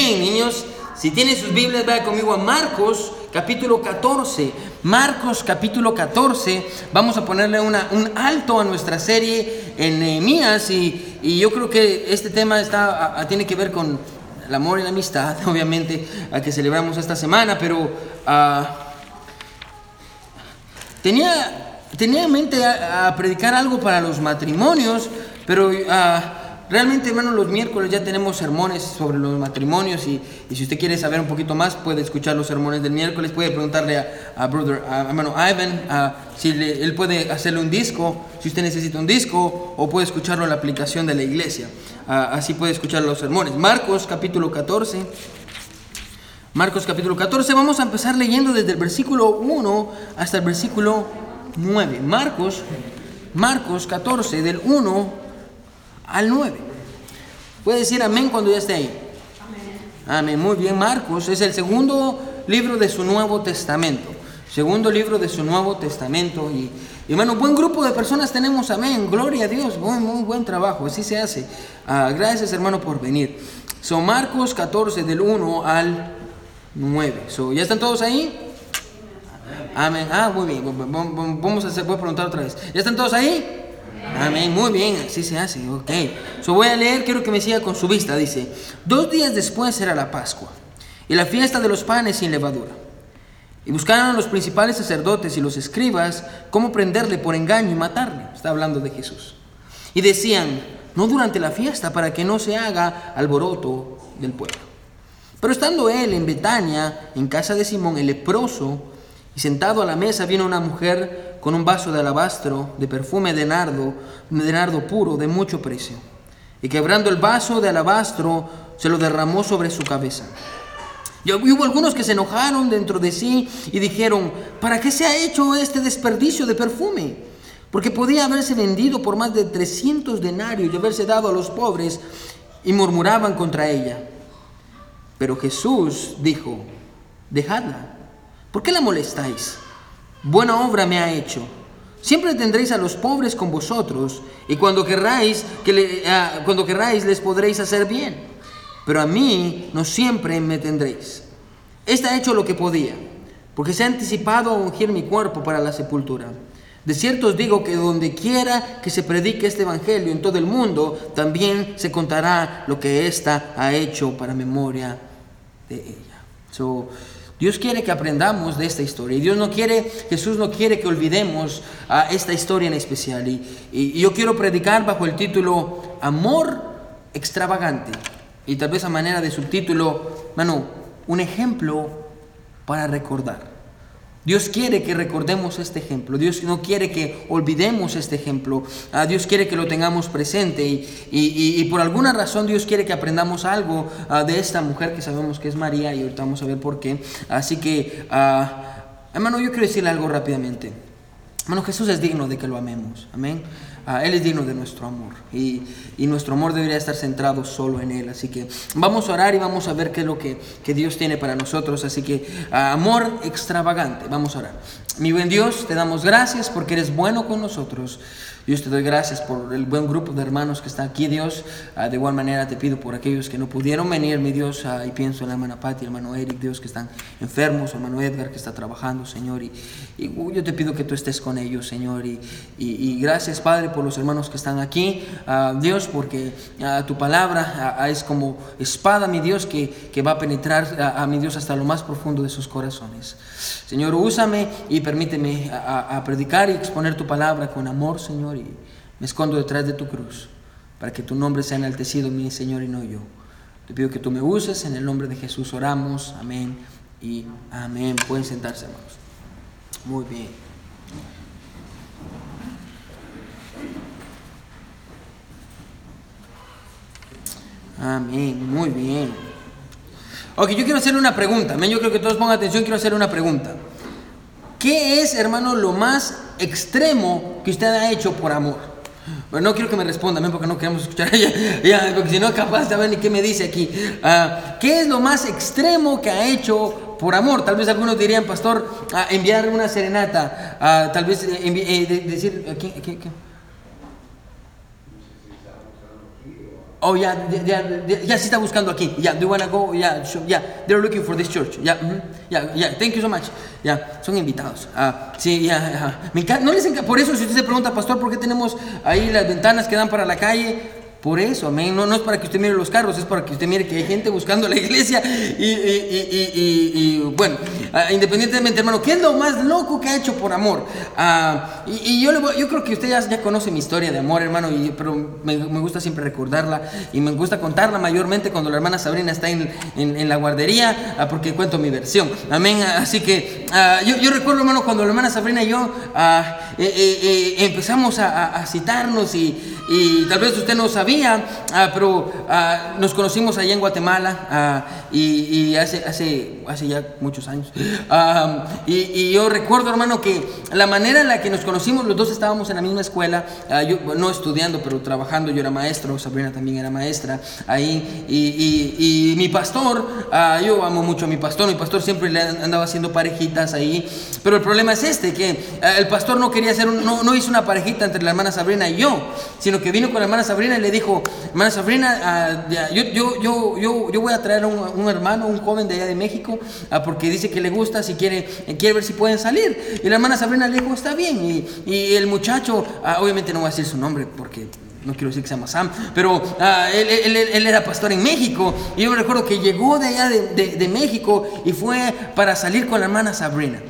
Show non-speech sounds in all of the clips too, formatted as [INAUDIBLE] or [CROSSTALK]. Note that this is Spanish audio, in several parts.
Bien, niños, si tienen sus Biblias, vayan conmigo a Marcos capítulo 14. Marcos capítulo 14. Vamos a ponerle una, un alto a nuestra serie en Nehemías y, yo creo que este tema está, tiene que ver con el amor y la amistad, [LAUGHS] obviamente, a que celebramos esta semana, pero ah, tenía, tenía en mente a, a predicar algo para los matrimonios, pero ah, realmente, hermano, los miércoles ya tenemos sermones sobre los matrimonios y, y si usted quiere saber un poquito más, puede escuchar los sermones del miércoles, puede preguntarle a, brother, a, hermano Ivan, si él puede hacerle un disco, si usted necesita un disco, o puede escucharlo en la aplicación de la iglesia. Así puede escuchar los sermones. Marcos capítulo 14. Marcos capítulo 14, vamos a empezar leyendo desde el versículo 1 hasta el versículo 9. Marcos, Marcos 14, del 1 al 9. Puede decir amén cuando ya esté ahí. Amén. Muy bien, Marcos es el segundo libro de su Nuevo Testamento. Segundo libro de su Nuevo Testamento. Y, y, hermano, buen grupo de personas tenemos, amén. Gloria a Dios, muy, muy buen trabajo, así se hace. Ah, gracias, hermano, por venir. Son Marcos 14, del 1 al 9. So, ¿Ya están todos ahí? Amén. Ah, muy bien. Vamos a hacer, voy a preguntar otra vez. ¿Ya están todos ahí? Amén. Muy bien, así se hace. Ok. So, voy a leer, quiero que me siga con su vista. Dice: Dos días después era la Pascua y la fiesta de los panes sin levadura. Y buscaron los principales sacerdotes y los escribas cómo prenderle por engaño y matarle. Está hablando de Jesús. Y decían: No durante la fiesta, para que no se haga alboroto del pueblo. Pero estando él en Betania, en casa de Simón el leproso, y sentado a la mesa vino una mujer con un vaso de alabastro de perfume de nardo, de nardo puro de mucho precio. Y quebrando el vaso de alabastro, se lo derramó sobre su cabeza. Y hubo algunos que se enojaron dentro de sí y dijeron, ¿para qué se ha hecho este desperdicio de perfume? Porque podía haberse vendido por más de 300 denarios y haberse dado a los pobres, y murmuraban contra ella. Pero Jesús dijo, dejadla, ¿por qué la molestáis? Buena obra me ha hecho. Siempre tendréis a los pobres con vosotros, y cuando querráis, ah, cuando querráis les podréis hacer bien. Pero a mí no siempre me tendréis. Esta ha hecho lo que podía, porque se ha anticipado a ungir mi cuerpo para la sepultura. De cierto os digo que donde quiera que se predique este evangelio en todo el mundo, también se contará lo que ésta ha hecho para memoria de ella. So, Dios quiere que aprendamos de esta historia. Y Dios no quiere, Jesús no quiere que olvidemos a esta historia en especial. Y, y- yo quiero predicar bajo el título Amor extravagante. Y tal vez a manera de subtítulo, mano, un ejemplo para recordar. Dios quiere que recordemos este ejemplo. Dios no quiere que olvidemos este ejemplo. Ah, Dios quiere que lo tengamos presente. Y, y- y- por alguna razón Dios quiere que aprendamos algo ah, de esta mujer que sabemos que es María. Y ahorita vamos a ver por qué. Así que, ah, hermano, yo quiero decirle algo rápidamente. Hermano, Jesús es digno de que lo amemos. Amén. Él es digno de nuestro amor. Y, y nuestro amor debería estar centrado solo en Él. Así que vamos a orar y vamos a ver qué es lo que, que Dios tiene para nosotros. Así que amor extravagante. Vamos a orar. Mi buen Dios, te damos gracias porque eres bueno con nosotros. Dios, te doy gracias por el buen grupo de hermanos que está aquí, Dios. Ah, de igual manera te pido por aquellos que no pudieron venir, mi Dios, ah, y pienso en la hermana Patti, hermano Eric, Dios, que están enfermos, hermano Edgar, que está trabajando, Señor. Y, uh, yo te pido que tú estés con ellos, Señor. Y, gracias, Padre, por los hermanos que están aquí, ah, Dios, porque tu palabra es como espada, mi Dios, que, va a penetrar a mi Dios hasta lo más profundo de sus corazones. Señor, úsame y permíteme a, predicar y exponer tu palabra con amor, Señor, y me escondo detrás de tu cruz, para que tu nombre sea enaltecido, mi Señor, y no yo. Te pido que tú me uses, en el nombre de Jesús oramos, amén y amén. Pueden sentarse, hermanos. Muy bien. Amén, muy bien. Ok, yo quiero hacerle una pregunta. Yo creo que todos pongan atención, quiero hacerle una pregunta. ¿Qué es, hermano, lo más extremo que usted ha hecho por amor? Bueno, no quiero que me responda, porque no queremos escuchar [LAUGHS] ella, ya, porque si no, capaz ver ni qué me dice aquí. Ah, ¿Qué es lo más extremo que ha hecho por amor? Tal vez algunos dirían, pastor, ah, enviar una serenata, ah, tal vez eh, eh, de- decir, ¿a quién- a quién- a quién? Oh, ya, ya, ya se está buscando aquí. Ya, do you wanna go? Ya, so- ya, they're looking for this church. Ya, ujú. ya, ya, thank you so much. Ya, son invitados. Ah, sí, ya, ajá. Me encanta, no les encanta, por eso si usted se pregunta, pastor, ¿por qué tenemos ahí las ventanas que dan para la calle? Por eso, amén. No, no es para que usted mire los carros, es para que usted mire que hay gente buscando la [LAUGHS] iglesia. Y, y- y- y- bueno, ah, independientemente, hermano, ¿qué es lo más loco que ha hecho por amor? Ah, y, yo, le voy- yo creo que usted ya, ya conoce mi historia de amor, hermano, y, pero me, me gusta siempre recordarla y me gusta contarla mayormente cuando la hermana Sabrina está en, en- en la guardería, ah, porque cuento mi versión. Amén. Así que yo, yo recuerdo, hermano, cuando la hermana Sabrina y yo eh, eh, eh, empezamos a, a- a citarnos y, tal vez usted no sabía, ah, pero ah, nos conocimos allá en Guatemala ah, y, y hace, hace, hace ya muchos años. [GASPS] Y, y yo recuerdo, hermano, que la manera en la que nos conocimos, los dos estábamos en la misma escuela, yo no estudiando, pero trabajando, yo era maestro, Sabrina también era maestra ahí, y, y- mi pastor, yo amo mucho a mi pastor, mi pastor siempre le andaba haciendo parejitas ahí, pero el problema es este, que el pastor no quería hacer, un- no, no hizo una parejita entre la hermana Sabrina y yo, sino que vino con la hermana Sabrina y le dijo, hermana Sabrina, ah, ya, yo, yo, yo, yo, yo voy a traer a un, un hermano, un joven de allá de México, ah, porque dice que le gusta, si quiere, eh, quiere ver si pueden salir. Y la hermana Sabrina le dijo, está bien. Y, y el muchacho, ah, obviamente no voy a decir su nombre porque no quiero decir que se llama Sam, pero ah, él, él- él- él era pastor en México. Y yo me recuerdo que llegó de allá de, de- de México y fue para salir con la hermana Sabrina.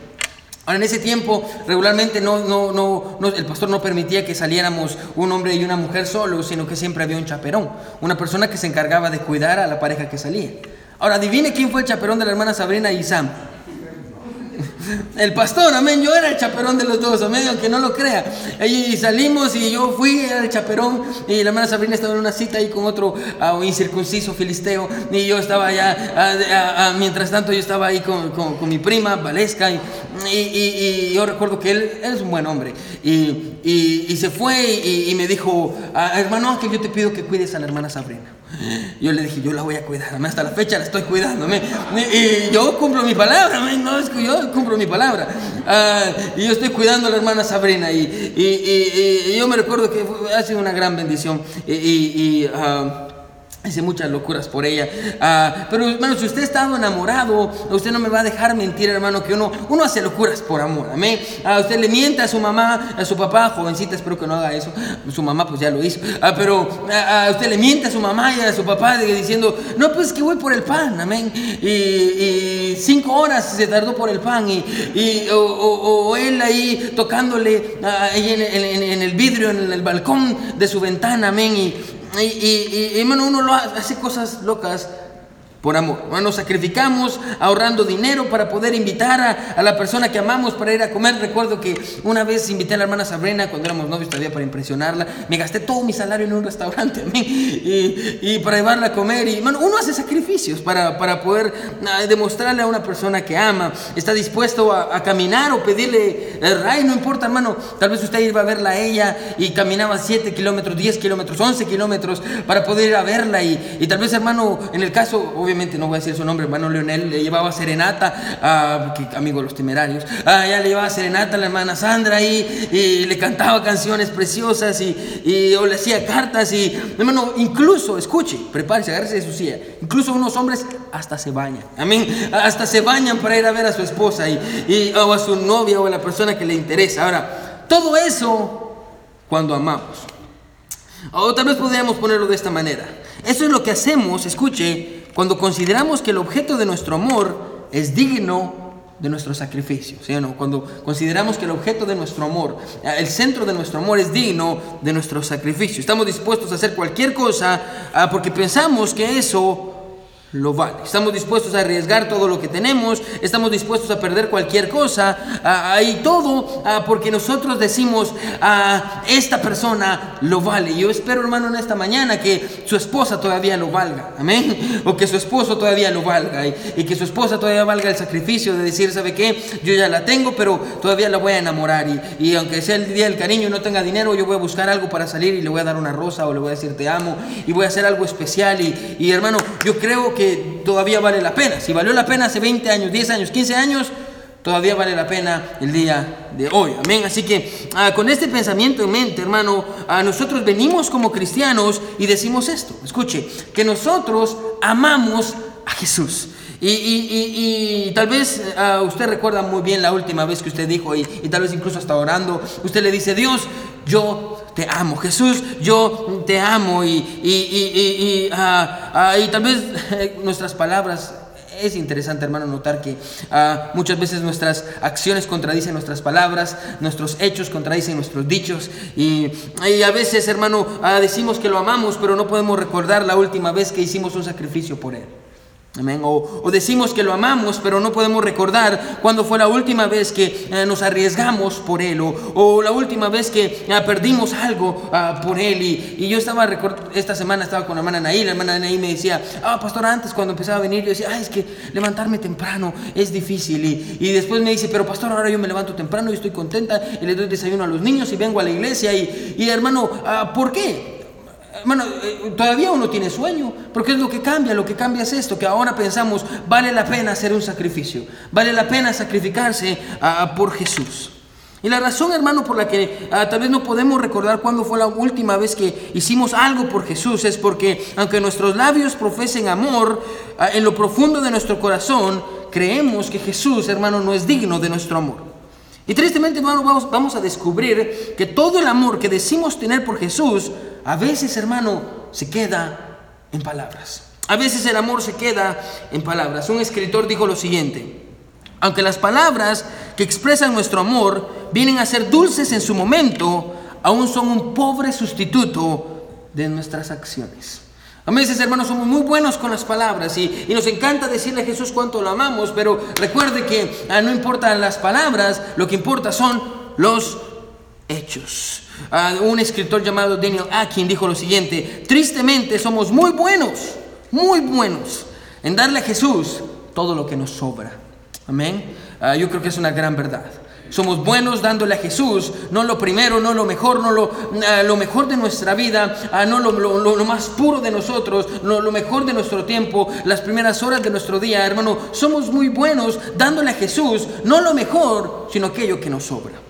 Ahora, en ese tiempo, regularmente no, no, no, el pastor no permitía que saliéramos un hombre y una mujer solos, sino que siempre había un chaperón, una persona que se encargaba de cuidar a la pareja que salía. Ahora, adivine quién fue el chaperón de la hermana Sabrina y Sam. [LAUGHS] El pastor, amén. Yo era el chaperón de los dos, amén, aunque no lo crea. Y salimos y yo fui era el chaperón. Y la hermana Sabrina estaba en una cita ahí con otro ah, incircunciso filisteo. Y yo estaba allá, ah, ah, mientras tanto, yo estaba ahí con, mi prima, Valesca. Y, yo recuerdo que él, él es un buen hombre. Y, se fue y, me dijo, hermano Ángel, yo te pido que cuides a la hermana Sabrina. Yo le dije, yo la voy a cuidar, hasta la fecha la estoy cuidando. Y, yo cumplo mi palabra, no es que yo cumplo mi palabra. Ah, y yo estoy cuidando a la hermana Sabrina y, y- y- y yo me recuerdo que ha sido una gran bendición. Y, ah, Hice muchas locuras por ella. Ah, pero hermano, si usted ha estado enamorado, usted no me va a dejar mentir, hermano, que uno, uno hace locuras por amor. Amén. Ah, usted le miente a su mamá, a su papá, jovencita, espero que no haga eso. Su mamá pues ya lo hizo. Ah, pero ah, ah, usted le miente a su mamá y a su papá de- diciendo, no, pues que voy por el pan. Amén. Y, y cinco horas se tardó por el pan. Y, y- o, o- o él ahí tocándole ah, ahí en- en- en el vidrio, en el balcón de su ventana. Amén. Y, y, y- y, hermano, uno lo hace cosas locas por amor. Nos sacrificamos ahorrando dinero para poder invitar a, a la persona que amamos para ir a comer. Recuerdo que una vez invité a la hermana Sabrina cuando éramos novios todavía para impresionarla. Me gasté todo mi salario en un restaurante [LAUGHS] amén, y, y para llevarla a comer. Y hermano, uno hace sacrificios para, para poder ah, demostrarle a una persona que ama. Está dispuesto a, caminar o pedirle el ray, no importa, hermano. Tal vez usted iba a verla a ella y caminaba 7 kilómetros, 10 kilómetros, 11 kilómetros para poder ir a verla. Y, y tal vez, hermano, en el caso, obviamente no voy a decir su nombre, hermano Leonel, le llevaba serenata, ah, que- amigo de los temerarios, ah, ya le llevaba serenata a la hermana Sandra ahí y le cantaba canciones preciosas y, y- o le hacía cartas. Y, hermano, incluso, escuche, prepárese, agárrese de su silla. Incluso unos hombres hasta se bañan, amén, hasta se bañan para ir a ver a su esposa y, y- o a su novia o a la persona que le interesa. Ahora, todo eso cuando amamos. O tal vez podríamos ponerlo de esta manera. Eso es lo que hacemos, escuche, cuando consideramos que el objeto de nuestro amor es digno de nuestro sacrificio, ¿sí o no? Cuando consideramos que el objeto de nuestro amor, el centro de nuestro amor es digno de nuestro sacrificio. Estamos dispuestos a hacer cualquier cosa ah, porque pensamos que eso lo vale. Estamos dispuestos a arriesgar todo lo que tenemos, estamos dispuestos a perder cualquier cosa, y todo porque nosotros decimos, ah, esta persona lo vale. Yo espero, hermano, en esta mañana que su esposa todavía lo valga, amén, o que su esposo todavía lo valga, y, y que su esposa todavía valga el sacrificio de decir, ¿sabe qué? Yo ya la tengo, pero todavía la voy a enamorar, y, y aunque sea el día del cariño y no tenga dinero, yo voy a buscar algo para salir y le voy a dar una rosa o le voy a decir te amo, y voy a hacer algo especial, y, y hermano, yo creo que todavía vale la pena. Si valió la pena hace 20 años, 10 años, 15 años, todavía vale la pena el día de hoy. Amén. Así que ah, con este pensamiento en mente, hermano, a nosotros venimos como cristianos y decimos esto. Escuche, que nosotros amamos a Jesús. Y, tal vez ah, usted recuerda muy bien la última vez que usted dijo, y, tal vez incluso hasta orando, usted le dice, Dios, yo te amo, Jesús, yo te amo, y, ah, tal vez [LAUGHS] nuestras palabras es interesante, hermano, notar que ah, muchas veces nuestras acciones contradicen nuestras palabras, nuestros hechos contradicen nuestros dichos. Y, a veces, hermano, ah, decimos que lo amamos, pero no podemos recordar la última vez que hicimos un sacrificio por Él. O, decimos que lo amamos, pero no podemos recordar cuándo fue la última vez que eh, nos arriesgamos por Él, o, la última vez que eh, perdimos algo ah, por Él. Y, yo estaba, esta semana estaba con la hermana Naí, la hermana Naí me decía, ah, pastor, antes cuando empezaba a venir, yo decía, ay, es que levantarme temprano es difícil. Y, después me dice, pero pastor, ahora yo me levanto temprano y estoy contenta y le doy desayuno a los niños y vengo a la iglesia. Y, y hermano, ah, ¿por qué? Hermano, eh, todavía uno tiene sueño, porque es lo que cambia, lo que cambia es esto, que ahora pensamos, vale la pena hacer un sacrificio, vale la pena sacrificarse ah, por Jesús. Y la razón, hermano, por la que ah, tal vez no podemos recordar cuándo fue la última vez que hicimos algo por Jesús es porque aunque nuestros labios profesen amor, ah, en lo profundo de nuestro corazón creemos que Jesús, hermano, no es digno de nuestro amor. Y tristemente, hermano, vamos, a descubrir que todo el amor que decimos tener por Jesús a veces, hermano, se queda en palabras. A veces el amor se queda en palabras. Un escritor dijo lo siguiente, aunque las palabras que expresan nuestro amor vienen a ser dulces en su momento, aún son un pobre sustituto de nuestras acciones. A veces, hermanos, somos muy buenos con las palabras y, nos encanta decirle a Jesús cuánto lo amamos, pero recuerde que ah, no importan las palabras, lo que importa son los hechos. Ah, un escritor llamado Daniel Akin dijo lo siguiente, tristemente somos muy buenos, muy buenos en darle a Jesús todo lo que nos sobra. Amén. Ah, yo creo que es una gran verdad. Somos buenos dándole a Jesús, no lo primero, no lo mejor, no lo, ah, lo mejor de nuestra vida, no lo, lo, más puro de nosotros, no, lo mejor de nuestro tiempo, las primeras horas de nuestro día, hermano. Somos muy buenos dándole a Jesús, no lo mejor, sino aquello que nos sobra.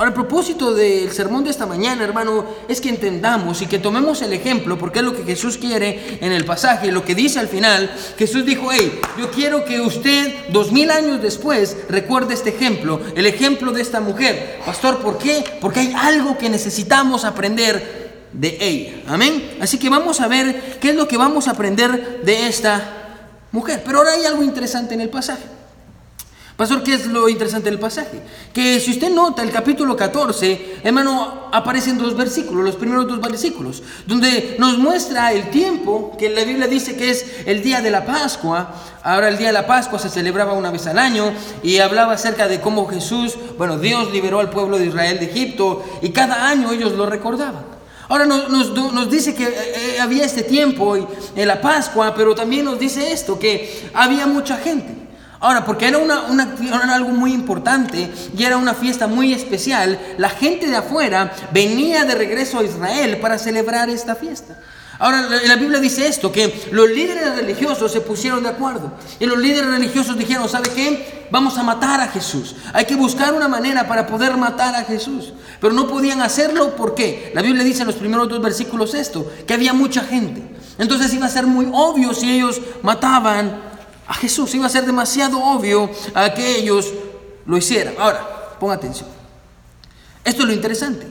Ahora, el propósito del sermón de esta mañana, hermano, es que entendamos y que tomemos el ejemplo, porque es lo que Jesús quiere en el pasaje, lo que dice al final. Jesús dijo, hey, yo quiero que usted, dos mil años después, recuerde este ejemplo, el ejemplo de esta mujer. Pastor, ¿por qué? Porque hay algo que necesitamos aprender de ella. Amén. Así que vamos a ver qué es lo que vamos a aprender de esta mujer. Pero ahora hay algo interesante en el pasaje. Pastor, ¿qué es lo interesante del pasaje? Que si usted nota el capítulo 14, hermano, aparecen dos versículos, los primeros dos versículos, donde nos muestra el tiempo, que la Biblia dice que es el día de la Pascua. Ahora el día de la Pascua se celebraba una vez al año y hablaba acerca de cómo Jesús, bueno, Dios liberó al pueblo de Israel de Egipto y cada año ellos lo recordaban. Ahora nos, nos, dice que eh, eh, había este tiempo en la Pascua, pero también nos dice esto, que había mucha gente. Ahora, porque era, algo muy importante y era una fiesta muy especial, la gente de afuera venía de regreso a Israel para celebrar esta fiesta. Ahora, la, Biblia dice esto, que los líderes religiosos se pusieron de acuerdo. Y los líderes religiosos dijeron, ¿sabe qué? Vamos a matar a Jesús. Hay que buscar una manera para poder matar a Jesús. Pero no podían hacerlo, ¿por qué? La Biblia dice en los primeros dos versículos esto, que había mucha gente. Entonces iba a ser muy obvio si ellos mataban a Jesús. Iba a ser demasiado obvio a que ellos lo hicieran. Ahora, ponga atención. Esto es lo interesante.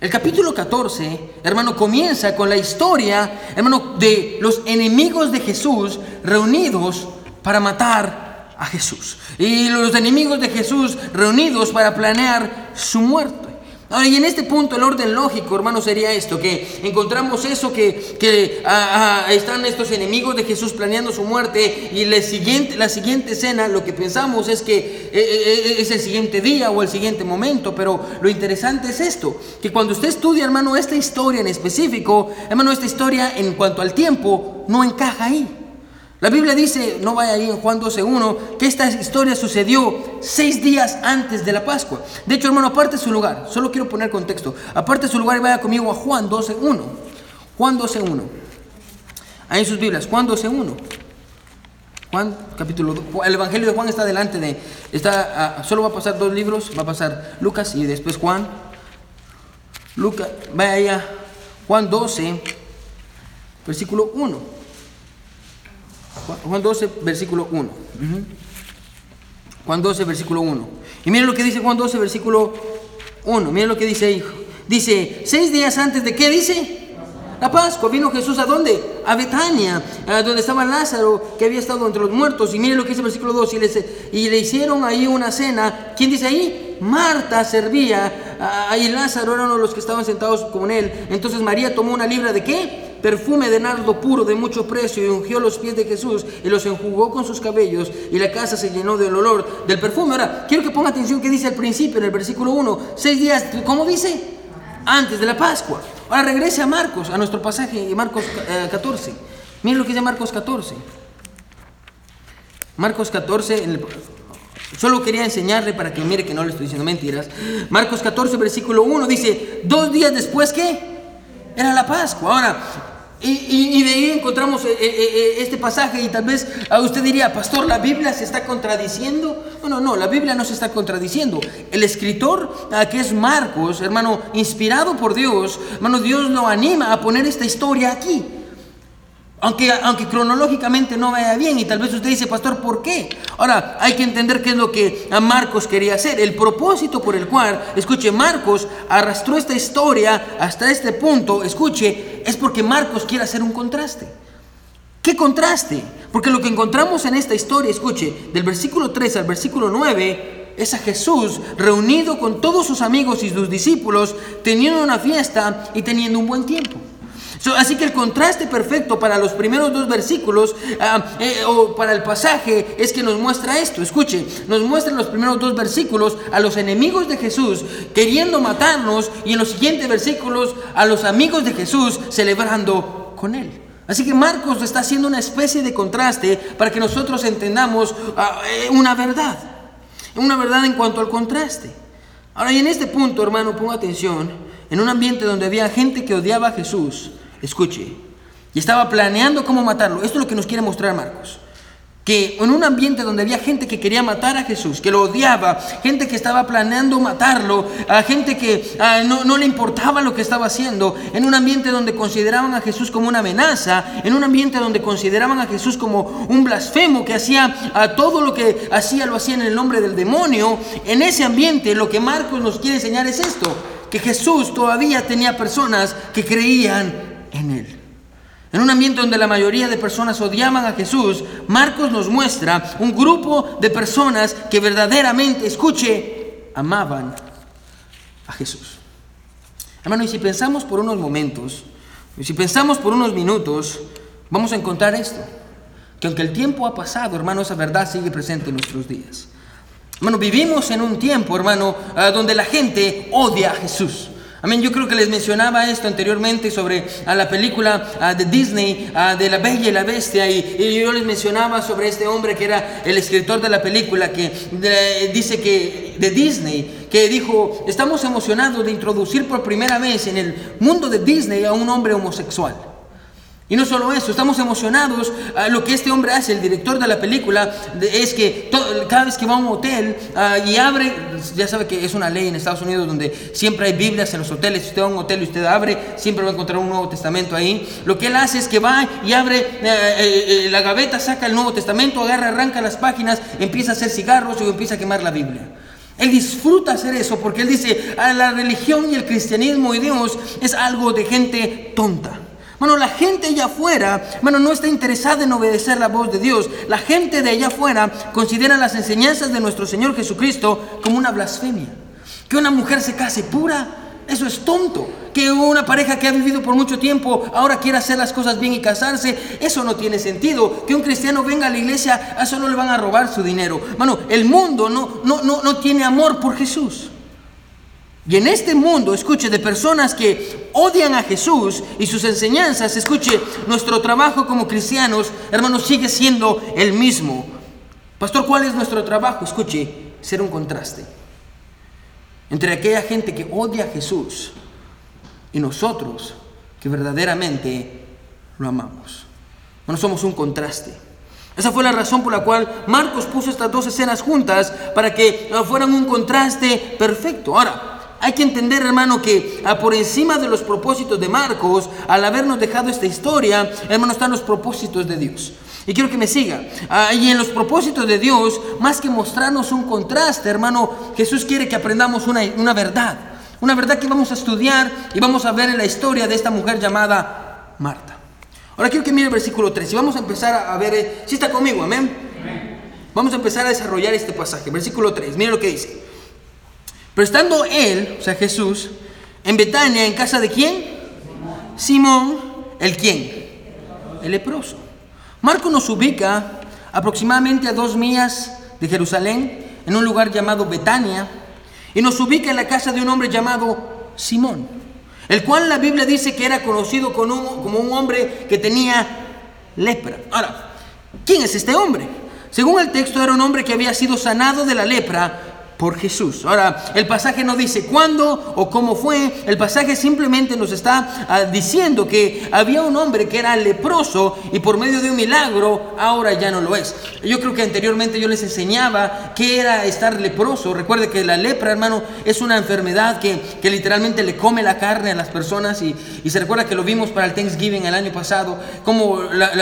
El capítulo 14, hermano, comienza con la historia, hermano, de los enemigos de Jesús reunidos para matar a Jesús. Y los enemigos de Jesús reunidos para planear su muerte. Ahora, y en este punto el orden lógico, hermano, sería esto, que encontramos eso, que, ah, ah, están estos enemigos de Jesús planeando su muerte y la siguiente, la siguiente escena, lo que pensamos es que eh, eh, eh, es el siguiente día o el siguiente momento, pero lo interesante es esto, que cuando usted estudia, hermano, esta historia en específico, hermano, esta historia en cuanto al tiempo, no encaja ahí. La Biblia dice, no vaya ahí en Juan 12.1, que esta historia sucedió seis días antes de la Pascua. De hecho, hermano, aparte su lugar, solo quiero poner contexto, aparte su lugar y vaya conmigo a Juan 12.1. Juan 12.1. Ahí en sus Biblias, Juan 12.1. Juan, capítulo 2. El Evangelio de Juan está delante de. Está, solo va a pasar dos libros. Va a pasar Lucas y después Juan. Lucas, vaya. Juan 12, versículo 1. Juan 12, versículo 1. Juan 12, versículo 1. Y miren lo que dice Juan 12, versículo 1. Miren lo que dice ahí. Dice, seis días antes de qué dice? La Pascua. Vino Jesús a dónde? A Betania, donde estaba Lázaro, que había estado entre los muertos. Y miren lo que dice el versículo 2. Y, y le hicieron ahí una cena. ¿Quién dice ahí? Marta servía. y Lázaro era uno de los que estaban sentados con él. Entonces María tomó una libra de qué? Perfume de nardo puro de mucho precio y ungió los pies de Jesús y los enjugó con sus cabellos y la casa se llenó del olor del perfume. Ahora, quiero que ponga atención que dice al principio en el versículo 1, seis días, ¿cómo dice? Antes de la Pascua. Ahora regrese a Marcos, a nuestro pasaje, Marcos 14. Eh, Miren lo que dice Marcos 14. Marcos 14, solo quería enseñarle para que mire que no le estoy diciendo mentiras. Marcos 14, versículo 1 dice, dos días después, ¿qué? Era la Pascua. Ahora, y, de ahí encontramos eh, eh, eh, este pasaje y tal vez usted diría, pastor, ¿la Biblia se está contradiciendo? No, no, no, la Biblia no se está contradiciendo. El escritor, ah, que es Marcos, hermano, inspirado por Dios, hermano, Dios lo anima a poner esta historia aquí. Aunque, aunque cronológicamente no vaya bien y tal vez usted dice, pastor, ¿por qué? Ahora, hay que entender qué es lo que Marcos quería hacer. El propósito por el cual, escuche, Marcos arrastró esta historia hasta este punto, escuche, es porque Marcos quiere hacer un contraste. ¿Qué contraste? Porque lo que encontramos en esta historia, escuche, del versículo 3 al versículo 9, es a Jesús reunido con todos sus amigos y sus discípulos, teniendo una fiesta y teniendo un buen tiempo así que el contraste perfecto para los primeros dos versículos ah, eh, o para el pasaje es que nos muestra esto. Escuche, nos muestra en los primeros dos versículos a los enemigos de Jesús queriendo matarnos y en los siguientes versículos a los amigos de Jesús celebrando con él. Así que Marcos está haciendo una especie de contraste para que nosotros entendamos eh, una verdad, una verdad en cuanto al contraste. Ahora, y en este punto, hermano, ponga atención, en un ambiente donde había gente que odiaba a Jesús, Escuche, y estaba planeando cómo matarlo. Esto es lo que nos quiere mostrar Marcos. Que en un ambiente donde había gente que quería matar a Jesús, que lo odiaba, gente que estaba planeando matarlo, a gente que ah, no, no, le importaba lo que estaba haciendo, en un ambiente donde consideraban a Jesús como una amenaza, en un ambiente donde consideraban a Jesús como un blasfemo que hacía a todo lo que hacía lo hacía en el nombre del demonio, en ese ambiente lo que Marcos nos quiere enseñar es esto, que Jesús todavía tenía personas que creían en Él. En un ambiente donde la mayoría de personas odiaban a Jesús, Marcos nos muestra un grupo de personas que verdaderamente, escuche, amaban a Jesús. Hermano, y si pensamos por unos momentos, y si pensamos por unos minutos, vamos a encontrar esto, que aunque el tiempo ha pasado, hermano, esa verdad sigue presente en nuestros días. Hermano, vivimos en un tiempo, hermano, ah, donde la gente odia a Jesús. Amén, yo creo que les mencionaba esto anteriormente sobre a la película de Disney, de La Bella y la Bestia, y, yo les mencionaba sobre este hombre que era el escritor de la película, que dice que de Disney, que dijo, estamos emocionados de introducir por primera vez en el mundo de Disney a un hombre homosexual. Y no solo eso, estamos emocionados. a lo que este hombre hace, el director de la película, es que cada vez que va a un hotel ah, y abre, ya sabe que es una ley en Estados Unidos donde siempre hay Biblias en los hoteles. Si usted va a un hotel y usted abre, siempre va a encontrar un Nuevo Testamento ahí. Lo que él hace es que va y abre eh, eh, eh, la gaveta, saca el Nuevo Testamento, agarra, arranca las páginas, empieza a hacer cigarros y empieza a quemar la Biblia. Él disfruta hacer eso porque él dice, a ah, la religión y el cristianismo y Dios es algo de gente tonta. Bueno, la gente allá afuera, bueno, no está interesada en obedecer la voz de Dios. La gente de allá afuera considera las enseñanzas de nuestro Señor Jesucristo como una blasfemia. Que una mujer se case pura, eso es tonto. Que una pareja que ha vivido por mucho tiempo ahora quiera hacer las cosas bien y casarse, eso no tiene sentido. Que un cristiano venga a la iglesia, a solo le van a robar su dinero. Bueno, el mundo no, no, no, no tiene amor por Jesús. Y en este mundo, escuche, de personas que odian a Jesús y sus enseñanzas, escuche, nuestro trabajo como cristianos, hermanos, sigue siendo el mismo. Pastor, ¿cuál es nuestro trabajo? Escuche, ser un contraste entre aquella gente que odia a Jesús y nosotros que verdaderamente lo amamos. Bueno, somos un contraste. Esa fue la razón por la cual Marcos puso estas dos escenas juntas para que fueran un contraste perfecto. Ahora, hay que entender, hermano, que ah, por encima de los propósitos de Marcos, al habernos dejado esta historia, hermano, están los propósitos de Dios. Y quiero que me siga. Ah, y en los propósitos de Dios, más que mostrarnos un contraste, hermano, Jesús quiere que aprendamos una, una verdad. Una verdad que vamos a estudiar y vamos a ver en la historia de esta mujer llamada Marta. Ahora quiero que mire el versículo 3 y vamos a empezar a ver, eh, si está conmigo, amén. Vamos a empezar a desarrollar este pasaje. Versículo 3, mire lo que dice. Pero estando él, o sea Jesús, en Betania, en casa de quién? Simón, ¿el quién? El leproso. Marco nos ubica aproximadamente a dos millas de Jerusalén, en un lugar llamado Betania, y nos ubica en la casa de un hombre llamado Simón, el cual la Biblia dice que era conocido como un hombre que tenía lepra. Ahora, ¿quién es este hombre? Según el texto era un hombre que había sido sanado de la lepra por Jesús. Ahora, el pasaje no dice cuándo o cómo fue, el pasaje simplemente nos está ah, diciendo que había un hombre que era leproso y por medio de un milagro ahora ya no lo es. Yo creo que anteriormente yo les enseñaba qué era estar leproso. Recuerde que la lepra, hermano, es una enfermedad que, que literalmente le come la carne a las personas y, y, se recuerda que lo vimos para el Thanksgiving el año pasado, como la,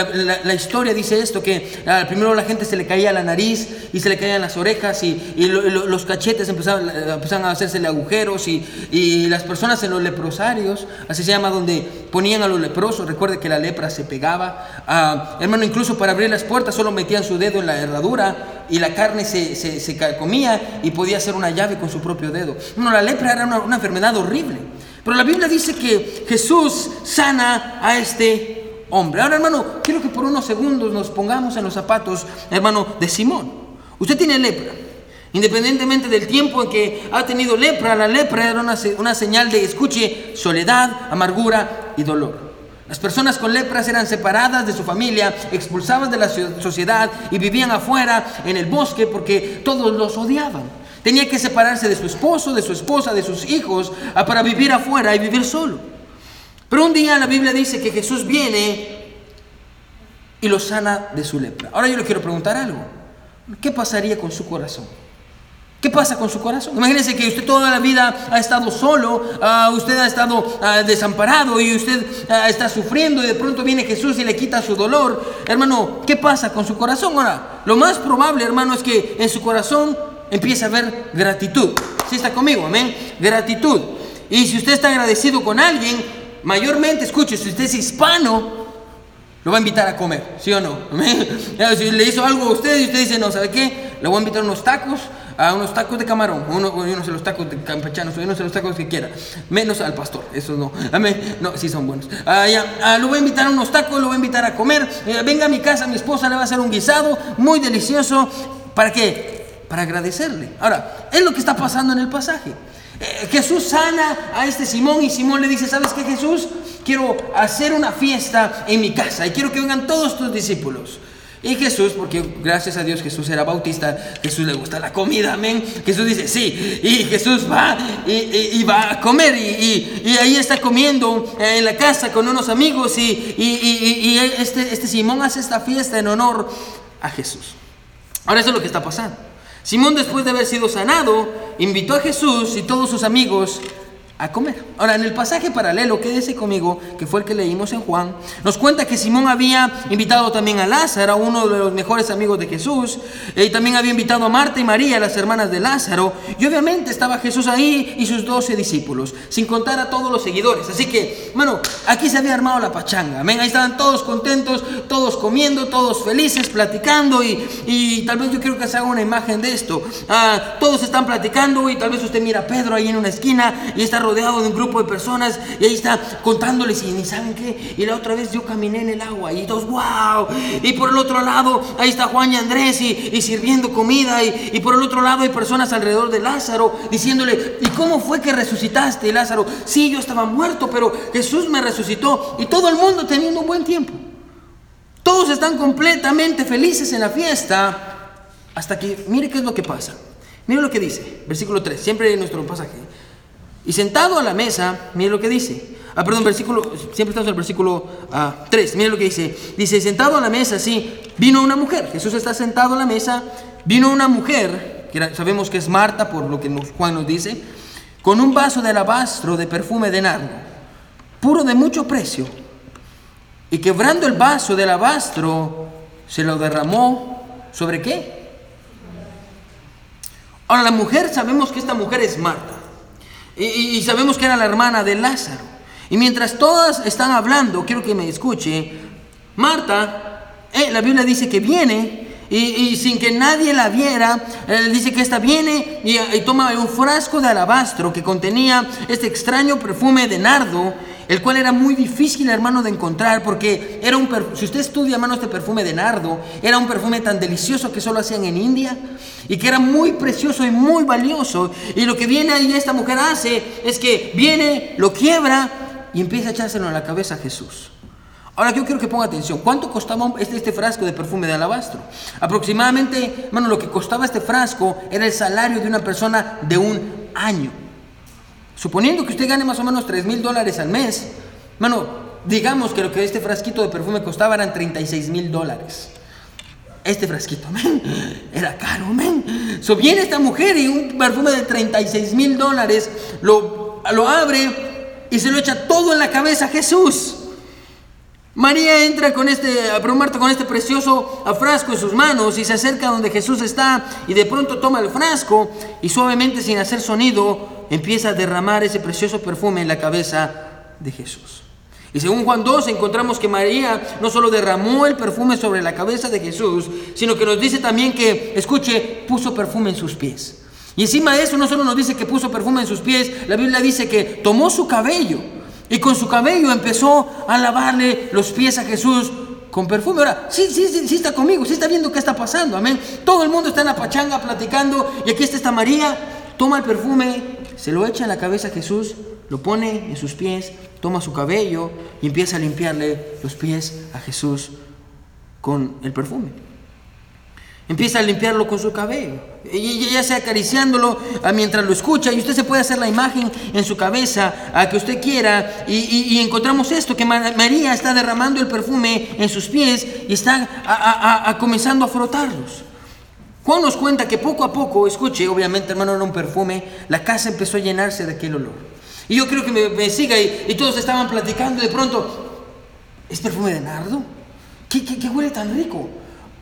la, historia dice esto, que ah, primero la gente se le caía la nariz y se le caían las orejas y, y lo, los cachetes empezaban, empezaban a hacerse agujeros y, y, las personas en los leprosarios, así se llama, donde ponían a los leprosos, recuerde que la lepra se pegaba, ah, hermano, incluso para abrir las puertas solo metían su dedo en la herradura y la carne se, se, se comía y podía hacer una llave con su propio dedo. Bueno, la lepra era una, una enfermedad horrible, pero la Biblia dice que Jesús sana a este hombre. Ahora, hermano, quiero que por unos segundos nos pongamos en los zapatos, hermano, de Simón. Usted tiene lepra. Independientemente del tiempo en que ha tenido lepra, la lepra era una, una, señal de, escuche, soledad, amargura y dolor. Las personas con lepras eran separadas de su familia, expulsadas de la sociedad y vivían afuera en el bosque porque todos los odiaban. Tenía que separarse de su esposo, de su esposa, de sus hijos para vivir afuera y vivir solo. Pero un día la Biblia dice que Jesús viene y lo sana de su lepra. Ahora yo le quiero preguntar algo. ¿Qué pasaría con su corazón? ¿Qué pasa con su corazón? Imagínense que usted toda la vida ha estado solo, uh, usted ha estado uh, desamparado y usted uh, está sufriendo y de pronto viene Jesús y le quita su dolor. Hermano, ¿qué pasa con su corazón? Ahora, lo más probable, hermano, es que en su corazón empiece a haber gratitud. ¿Sí está conmigo? Amén. Gratitud. Y si usted está agradecido con alguien, mayormente, escuche, si usted es hispano, lo va a invitar a comer, ¿sí o no? [LAUGHS] Si le hizo algo a usted y usted dice, no, ¿sabe qué? Le voy a invitar unos tacos a unos tacos de camarón, uno, no sé los tacos de campechanos, no sé los tacos que quiera, menos al pastor, esos no, amén, no, sí son buenos. Ah, ya, ah, lo voy a invitar a unos tacos, lo voy a invitar a comer, eh, venga a mi casa, mi esposa le va a hacer un guisado muy delicioso, ¿para qué? Para agradecerle. Ahora, es lo que está pasando en el pasaje. Eh, Jesús sana a este Simón y Simón le dice, ¿sabes qué Jesús? Quiero hacer una fiesta en mi casa y quiero que vengan todos tus discípulos. Y Jesús, porque gracias a Dios Jesús era bautista, Jesús le gusta la comida, amén. Jesús dice, sí, y Jesús va y, va a comer y, y, ahí está comiendo en la casa con unos amigos y, este, este Simón hace esta fiesta en honor a Jesús. Ahora eso es lo que está pasando. Simón después de haber sido sanado, invitó a Jesús y todos sus amigos comer. Ahora, en el pasaje paralelo, quédese conmigo, que fue el que leímos en Juan, nos cuenta que Simón había invitado también a Lázaro, uno de los mejores amigos de Jesús, y también había invitado a Marta y María, las hermanas de Lázaro, y obviamente estaba Jesús ahí y sus doce discípulos, sin contar a todos los seguidores. Así que, bueno, aquí se había armado la pachanga, ahí estaban todos contentos, todos comiendo, todos felices, platicando, y, y tal vez yo quiero que se haga una imagen de esto. Ah, todos están platicando y tal vez usted mira a Pedro ahí en una esquina y está rodeado de un grupo de personas y ahí está contándoles y ni saben qué. Y la otra vez yo caminé en el agua y todos, wow. Y por el otro lado, ahí está Juan y Andrés y, sirviendo comida. Y, por el otro lado hay personas alrededor de Lázaro diciéndole, ¿y cómo fue que resucitaste? Y Lázaro, sí, yo estaba muerto, pero Jesús me resucitó. Y todo el mundo teniendo un buen tiempo. Todos están completamente felices en la fiesta. Hasta que, mire qué es lo que pasa. Mire lo que dice, versículo 3, siempre en nuestro pasaje. Y sentado a la mesa, mire lo que dice. Ah, perdón, versículo, siempre estamos en el versículo 3. Ah, mire lo que dice. Dice, sentado a la mesa, sí, vino una mujer. Jesús está sentado a la mesa, vino una mujer, que sabemos que es Marta por lo que Juan nos dice, con un vaso de alabastro de perfume de nardo, puro de mucho precio. Y quebrando el vaso de alabastro, se lo derramó sobre qué? Ahora la mujer, sabemos que esta mujer es Marta. Y, sabemos que era la hermana de Lázaro. Y mientras todas están hablando, quiero que me escuche, Marta, eh, la Biblia dice que viene y, sin que nadie la viera, eh, dice que esta viene y, y, toma un frasco de alabastro que contenía este extraño perfume de nardo, el cual era muy difícil, hermano, de encontrar, porque era un si usted estudia, hermano, este perfume de nardo, era un perfume tan delicioso que solo hacían en India y que era muy precioso y muy valioso. Y lo que viene ahí esta mujer hace es que viene, lo quiebra y empieza a echárselo en la cabeza a Jesús. Ahora yo quiero que ponga atención. ¿Cuánto costaba este, este frasco de perfume de alabastro? Aproximadamente, hermano, lo que costaba este frasco era el salario de una persona de un año. Suponiendo que usted gane más o menos 3 mil dólares al mes, mano, digamos que lo que este frasquito de perfume costaba eran 36 mil dólares. Este frasquito, [LAUGHS] men, era caro, men. So viene esta mujer y un perfume de 36 mil dólares lo, lo abre y se lo echa todo en la cabeza a Jesús. María entra con este, con este precioso frasco en sus manos y se acerca donde Jesús está y de pronto toma el frasco y suavemente sin hacer sonido empieza a derramar ese precioso perfume en la cabeza de Jesús. Y según Juan 2 encontramos que María no solo derramó el perfume sobre la cabeza de Jesús, sino que nos dice también que, escuche, puso perfume en sus pies. Y encima de eso no solo nos dice que puso perfume en sus pies, la Biblia dice que tomó su cabello y con su cabello empezó a lavarle los pies a Jesús con perfume. Ahora, sí, sí, sí, sí está conmigo, sí está viendo qué está pasando, amén. Todo el mundo está en la pachanga platicando y aquí está esta María, toma el perfume se lo echa en la cabeza a Jesús, lo pone en sus pies, toma su cabello y empieza a limpiarle los pies a Jesús con el perfume. Empieza a limpiarlo con su cabello, y ya sea acariciándolo mientras lo escucha, y usted se puede hacer la imagen en su cabeza a que usted quiera, y, encontramos esto, que María está derramando el perfume en sus pies y está comenzando a frotarlos. Juan nos cuenta que poco a poco, escuche, obviamente hermano era un perfume, la casa empezó a llenarse de aquel olor. Y yo creo que me, siga y, todos estaban platicando de pronto, ¿es perfume de nardo? ¿Qué, qué, huele tan rico?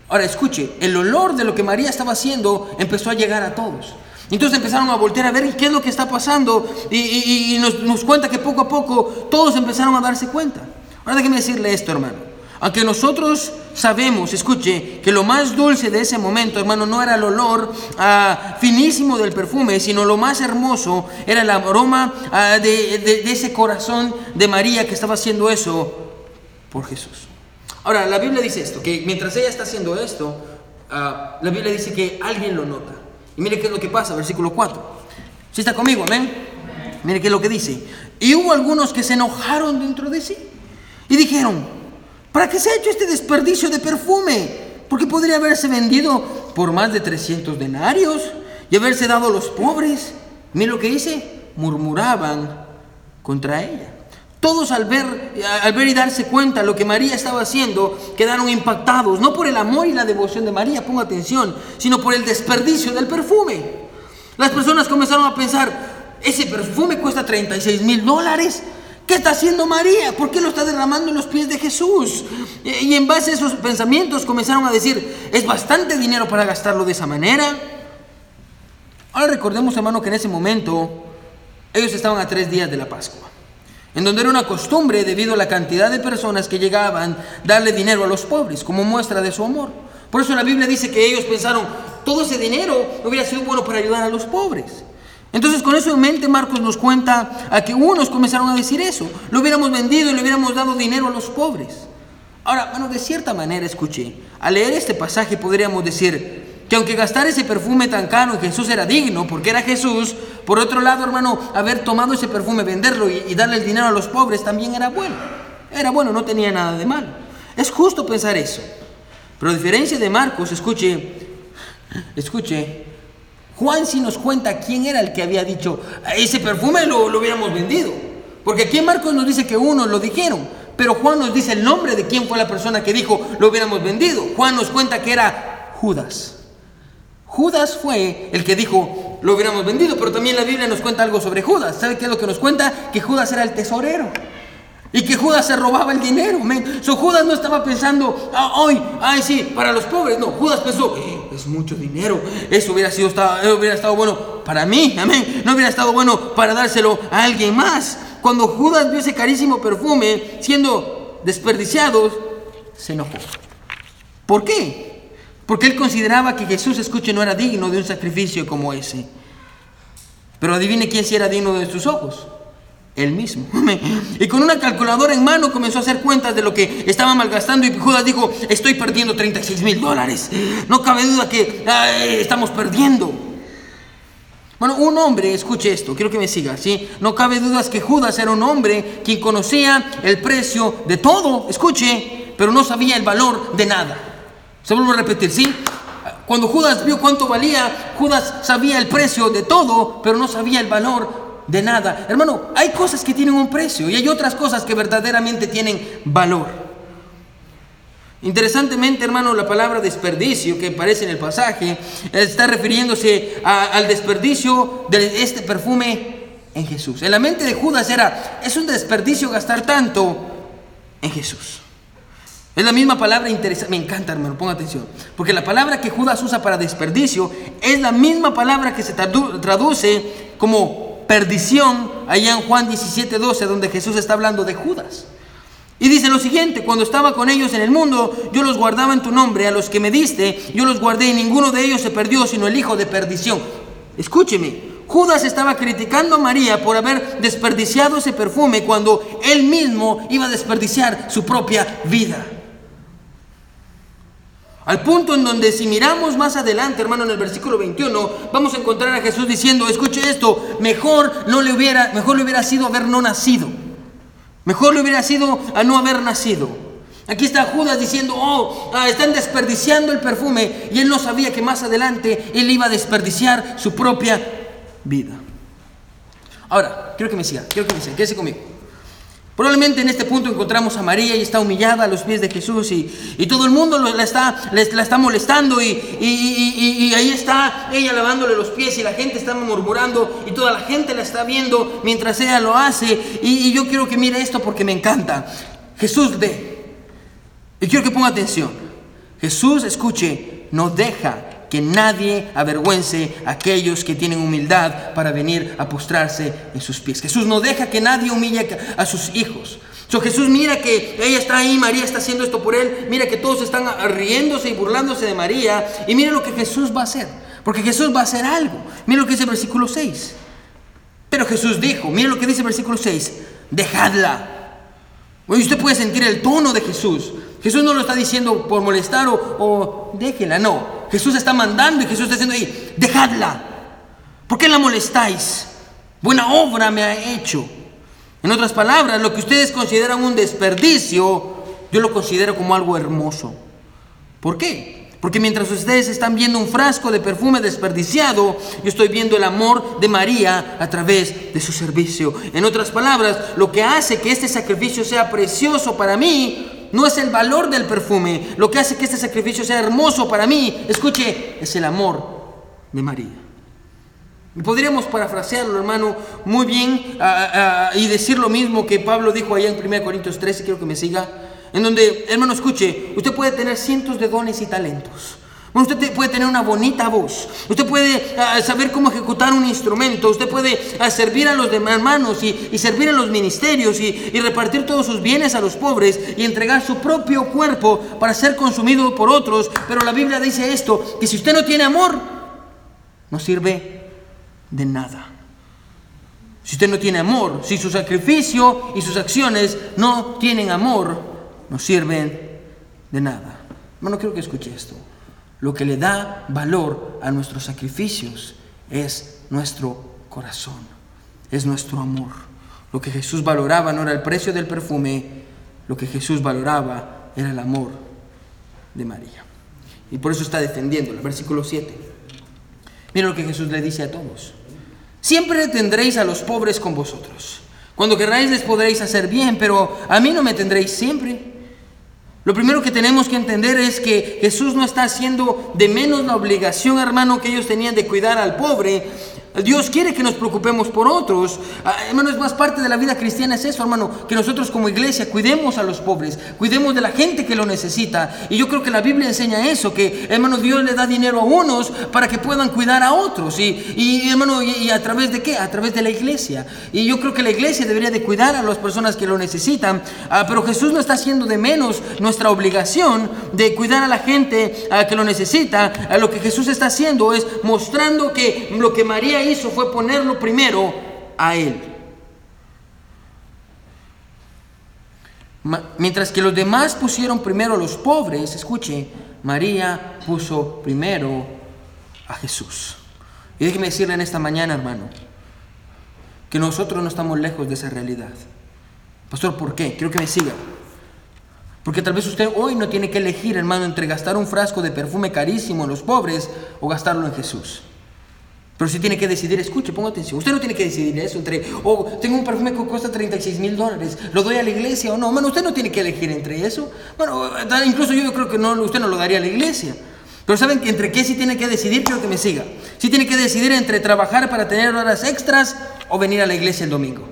Ahora escuche, el olor de lo que María estaba haciendo empezó a llegar a todos. Entonces empezaron a voltear a ver qué es lo que está pasando y, nos, nos cuenta que poco a poco todos empezaron a darse cuenta. Ahora déjeme decirle esto, hermano. Aunque nosotros sabemos, escuche, que lo más dulce de ese momento, hermano, no era el olor ah, finísimo del perfume, sino lo más hermoso era el aroma ah, de, ese corazón de María que estaba haciendo eso por Jesús. Ahora, la Biblia dice esto, que mientras ella está haciendo esto, ah, la Biblia dice que alguien lo nota. Y mire qué es lo que pasa, versículo 4. Si está conmigo, amén? Mire qué es lo que dice. Y hubo algunos que se enojaron dentro de sí y dijeron, ¿Para qué se ha hecho este desperdicio de perfume? Porque podría haberse vendido por más de 300 denarios y haberse dado a los pobres. Mira lo que dice, murmuraban contra ella. Todos al ver, y darse cuenta lo que María estaba haciendo, quedaron impactados, no por el amor y la devoción de María, ponga atención, sino por el desperdicio del perfume. Las personas comenzaron a pensar, ese perfume cuesta 36 mil dólares, ¿Qué está haciendo María? ¿Por qué lo está derramando en los pies de Jesús? Y en base a esos pensamientos comenzaron a decir, es bastante dinero para gastarlo de esa manera. Ahora recordemos, hermano, que en ese momento ellos estaban a tres días de la Pascua, en donde era una costumbre, debido a la cantidad de personas que llegaban, darle dinero a los pobres como muestra de su amor. Por eso la Biblia dice que ellos pensaron, todo ese dinero hubiera sido bueno para ayudar a los pobres. Entonces con eso en mente Marcos nos cuenta a que unos comenzaron a decir eso. Lo hubiéramos vendido y le hubiéramos dado dinero a los pobres. Ahora, bueno, de cierta manera escuché, al leer este pasaje podríamos decir que aunque gastar ese perfume tan caro Jesús era digno, porque era Jesús, por otro lado, hermano, haber tomado ese perfume, venderlo y, y darle el dinero a los pobres también era bueno. Era bueno, no tenía nada de malo. Es justo pensar eso. Pero a diferencia de Marcos, escuche, escuche, Juan sí nos cuenta quién era el que había dicho, ese perfume lo, lo hubiéramos vendido. Porque aquí Marcos nos dice que uno lo dijeron, pero Juan nos dice el nombre de quién fue la persona que dijo, lo hubiéramos vendido. Juan nos cuenta que era Judas. Judas fue el que dijo, lo hubiéramos vendido, pero también la Biblia nos cuenta algo sobre Judas. ¿Sabe qué es lo que nos cuenta? Que Judas era el tesorero. Y que Judas se robaba el dinero. So, Judas no estaba pensando, ah, hoy, ay, sí, para los pobres. No, Judas pensó, eh, es mucho dinero. Eso hubiera, sido, hubiera estado bueno para mí. No hubiera estado bueno para dárselo a alguien más. Cuando Judas vio ese carísimo perfume siendo desperdiciado, se enojó. ¿Por qué? Porque él consideraba que Jesús, escuche, no era digno de un sacrificio como ese. Pero adivine quién sí era digno de sus ojos. Él mismo. Y con una calculadora en mano comenzó a hacer cuentas de lo que estaba malgastando y Judas dijo, estoy perdiendo 36 mil dólares. No cabe duda que estamos perdiendo. Bueno, un hombre, escuche esto, quiero que me siga, ¿sí? No cabe dudas que Judas era un hombre quien conocía el precio de todo, escuche, pero no sabía el valor de nada. Se vuelvo a repetir, ¿sí? Cuando Judas vio cuánto valía, Judas sabía el precio de todo, pero no sabía el valor de nada. Hermano, hay cosas que tienen un precio y hay otras cosas que verdaderamente tienen valor. Interesantemente, hermano, la palabra desperdicio que aparece en el pasaje está refiriéndose al desperdicio de este perfume en Jesús. En la mente de Judas era, es un desperdicio gastar tanto en Jesús. Es la misma palabra interesante, me encanta hermano, ponga atención, porque la palabra que Judas usa para desperdicio es la misma palabra que se traduce como perdición allá en Juan 17, 12, donde Jesús está hablando de Judas. Y dice lo siguiente, cuando estaba con ellos en el mundo, yo los guardaba en tu nombre, a los que me diste, yo los guardé y ninguno de ellos se perdió, sino el hijo de perdición. Escúcheme, Judas estaba criticando a María por haber desperdiciado ese perfume cuando él mismo iba a desperdiciar su propia vida. Al punto en donde si miramos más adelante, hermano, en el versículo 21, vamos a encontrar a Jesús diciendo, escuche esto, mejor no le hubiera, mejor le hubiera sido haber no nacido. Mejor le hubiera sido a no haber nacido. Aquí está Judas diciendo, oh, ah, están desperdiciando el perfume. Y él no sabía que más adelante él iba a desperdiciar su propia vida. Ahora, quiero que me siga, quiero que me siga, quédese conmigo. Probablemente en este punto encontramos a María y está humillada a los pies de Jesús y, todo el mundo la está, la está molestando y, y, ahí está ella lavándole los pies y la gente está murmurando y toda la gente la está viendo mientras ella lo hace. Y, yo quiero que mire esto porque me encanta. Jesús ve. Y quiero que ponga atención. Jesús, escuche, no deja que nadie avergüence a aquellos que tienen humildad para venir a postrarse en sus pies. Jesús no deja que nadie humille a sus hijos. Jesús mira que ella está ahí, María está haciendo esto por él, mira que todos están riéndose y burlándose de María y mira lo que Jesús va a hacer, porque Jesús va a hacer algo. Mira lo que dice el versículo 6. Pero Jesús dijo, mira lo que dice el versículo 6, dejadla. Usted puede sentir el tono de Jesús. Jesús no lo está diciendo por molestar o, o déjela, no. Jesús está mandando y Jesús está diciendo ahí, dejadla. ¿Por qué la molestáis? Buena obra me ha hecho. En otras palabras, lo que ustedes consideran un desperdicio, yo lo considero como algo hermoso. ¿Por qué? Porque mientras ustedes están viendo un frasco de perfume desperdiciado, yo estoy viendo el amor de María a través de su servicio. En otras palabras, lo que hace que este sacrificio sea precioso para mí no es el valor del perfume. Lo que hace que este sacrificio sea hermoso para mí, escuche, es el amor de María. Y podríamos parafrasearlo, hermano, muy bien y decir lo mismo que Pablo dijo allá en 1 Corintios 13, quiero que me siga, en donde, hermano, escuche, usted puede tener cientos de dones y talentos usted puede tener una bonita voz, usted puede ah, saber cómo ejecutar un instrumento, usted puede ah, servir a los demás hermanos y, servir a los ministerios y, y, repartir todos sus bienes a los pobres y entregar su propio cuerpo para ser consumido por otros. Pero la Biblia dice esto, que si usted no tiene amor, no sirve de nada. Si usted no tiene amor, si su sacrificio y sus acciones no tienen amor, no sirven de nada. Hermano, quiero que escuche esto. Lo que le da valor a nuestros sacrificios es nuestro corazón, es nuestro amor. Lo que Jesús valoraba no era el precio del perfume, lo que Jesús valoraba era el amor de María. Y por eso está defendiendo el versículo 7. Mira lo que Jesús le dice a todos. Siempre tendréis a los pobres con vosotros. Cuando queráis les podréis hacer bien, pero a mí no me tendréis siempre. Lo primero que tenemos que entender es que Jesús no está haciendo de menos la obligación, hermano, que ellos tenían de cuidar al pobre, Dios quiere que nos preocupemos por otros. Ah, hermano, es más parte de la vida cristiana, es eso, hermano, que nosotros como iglesia cuidemos a los pobres, cuidemos de la gente que lo necesita. Y yo creo que la Biblia enseña eso, que hermano, Dios le da dinero a unos para que puedan cuidar a otros. Y, hermano, y, a través de qué? A través de la iglesia. Y yo creo que la iglesia debería de cuidar a las personas que lo necesitan. Ah, pero Jesús no está haciendo de menos nuestra obligación de cuidar a la gente ah, que lo necesita. lo que Jesús está haciendo es mostrando que lo que María hizo fue ponerlo primero a Él. Mientras que los demás pusieron primero a los pobres, escuche, María puso primero a Jesús. Y déjeme decirle en esta mañana, hermano, que nosotros no estamos lejos de esa realidad. Pastor, ¿por qué? Quiero que me siga. Porque tal vez usted hoy no tiene que elegir, hermano, entre gastar un frasco de perfume carísimo en los pobres o gastarlo en Jesús. Pero si tiene que decidir, escuche, ponga atención. Usted no tiene que decidir eso entre, oh, tengo un perfume que cuesta 36 mil dólares, lo doy a la iglesia o no. Bueno, usted no tiene que elegir entre eso. Bueno, incluso yo creo que no, usted no lo daría a la iglesia. Pero ¿saben entre qué sí tiene que decidir? Quiero que me siga. Sí tiene que decidir entre trabajar para tener horas extras o venir a la iglesia el domingo.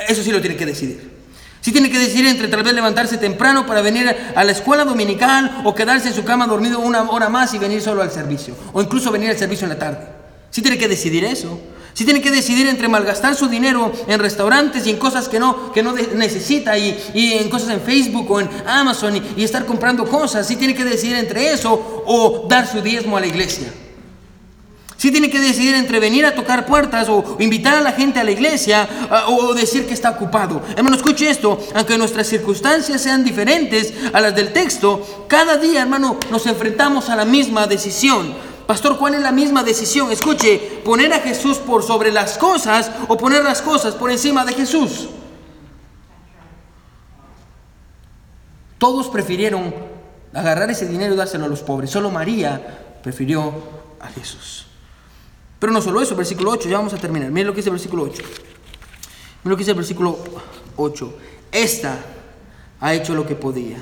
Eso sí lo tiene que decidir. Si tiene que decidir entre tal vez levantarse temprano para venir a la escuela dominical o quedarse en su cama dormido una hora más y venir solo al servicio. O incluso venir al servicio en la tarde. Si tiene que decidir eso. Si tiene que decidir entre malgastar su dinero en restaurantes y en cosas que no, que no necesita y, en cosas en Facebook o en Amazon y, y estar comprando cosas. Si tiene que decidir entre eso o dar su diezmo a la iglesia. Si tiene que decidir entre venir a tocar puertas o invitar a la gente a la iglesia ah, o decir que está ocupado. Hermano, escuche esto, aunque nuestras circunstancias sean diferentes a las del texto, cada día, hermano, nos enfrentamos a la misma decisión. Pastor, ¿cuál es la misma decisión? Escuche, poner a Jesús por sobre las cosas o poner las cosas por encima de Jesús. Todos prefirieron agarrar ese dinero y dárselo a los pobres. Solo María prefirió a Jesús. Pero no solo eso, versículo 8, ya vamos a terminar. Miren lo que dice el versículo 8. Miren lo que dice el versículo 8. Esta ha hecho lo que podía,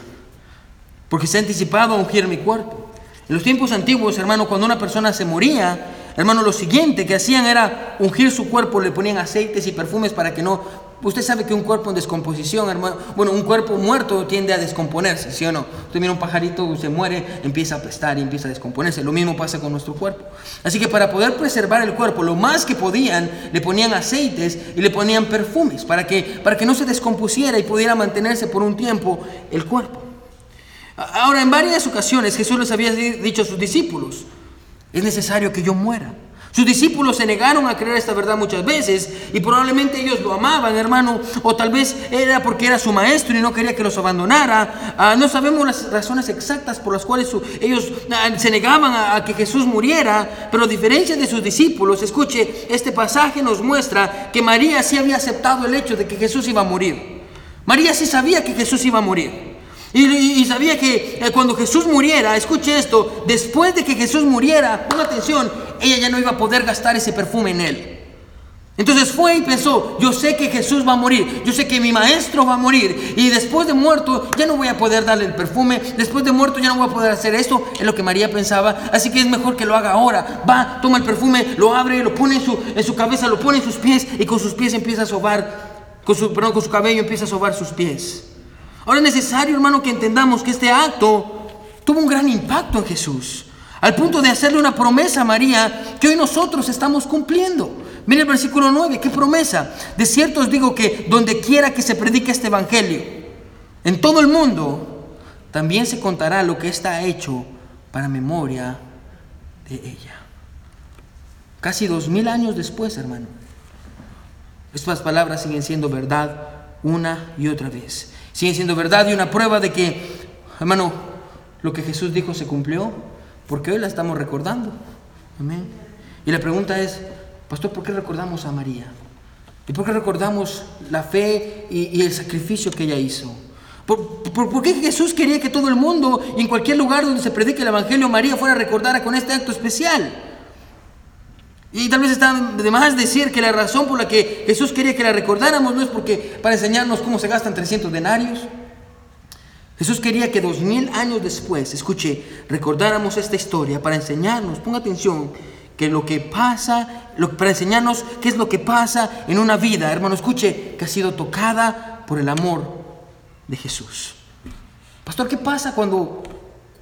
porque se ha anticipado a ungir mi cuerpo. En los tiempos antiguos, hermano, cuando una persona se moría, hermano, lo siguiente que hacían era ungir su cuerpo, le ponían aceites y perfumes para que no Usted sabe que un cuerpo en descomposición, hermano, bueno, un cuerpo muerto tiende a descomponerse, ¿sí o no? Usted mira un pajarito, se muere, empieza a apestar y empieza a descomponerse. Lo mismo pasa con nuestro cuerpo. Así que para poder preservar el cuerpo, lo más que podían, le ponían aceites y le ponían perfumes para que, para que no se descompusiera y pudiera mantenerse por un tiempo el cuerpo. Ahora, en varias ocasiones Jesús les había dicho a sus discípulos, es necesario que yo muera. Sus discípulos se negaron a creer esta verdad muchas veces y probablemente ellos lo amaban, hermano, o tal vez era porque era su maestro y no quería que los abandonara. Ah, no sabemos las razones exactas por las cuales ellos ah, se negaban a, que Jesús muriera, pero a diferencia de sus discípulos, escuche, este pasaje nos muestra que María sí había aceptado el hecho de que Jesús iba a morir. María sí sabía que Jesús iba a morir. Y, sabía que eh, cuando Jesús muriera, escuche esto, después de que Jesús muriera, ponga atención, ella ya no iba a poder gastar ese perfume en él. Entonces fue y pensó, yo sé que Jesús va a morir, yo sé que mi maestro va a morir y después de muerto ya no voy a poder darle el perfume, después de muerto ya no voy a poder hacer esto, es lo que María pensaba, así que es mejor que lo haga ahora. Va, toma el perfume, lo abre, lo pone en su, en su cabeza, lo pone en sus pies y con sus pies empieza a sobar, con su, perdón, con su cabello empieza a sobar sus pies. Ahora es necesario, hermano, que entendamos que este acto tuvo un gran impacto en Jesús, al punto de hacerle una promesa a María que hoy nosotros estamos cumpliendo. Mire el versículo 9, qué promesa. De cierto os digo que donde quiera que se predique este evangelio, en todo el mundo, también se contará lo que está hecho para memoria de ella. Casi dos mil años después, hermano, estas palabras siguen siendo verdad una y otra vez sigue siendo verdad y una prueba de que, hermano, lo que Jesús dijo se cumplió, porque hoy la estamos recordando. Amén. Y la pregunta es, pastor, ¿por qué recordamos a María? ¿Y por qué recordamos la fe y, el sacrificio que ella hizo? ¿Por, por, qué Jesús quería que todo el mundo y en cualquier lugar donde se predique el Evangelio María fuera recordada con este acto especial? Y tal vez está de más decir que la razón por la que Jesús quería que la recordáramos no es porque para enseñarnos cómo se gastan 300 denarios. Jesús quería que dos mil años después, escuche, recordáramos esta historia para enseñarnos, ponga atención, que lo que pasa, para enseñarnos qué es lo que pasa en una vida, hermano, escuche, que ha sido tocada por el amor de Jesús. Pastor, ¿qué pasa cuando,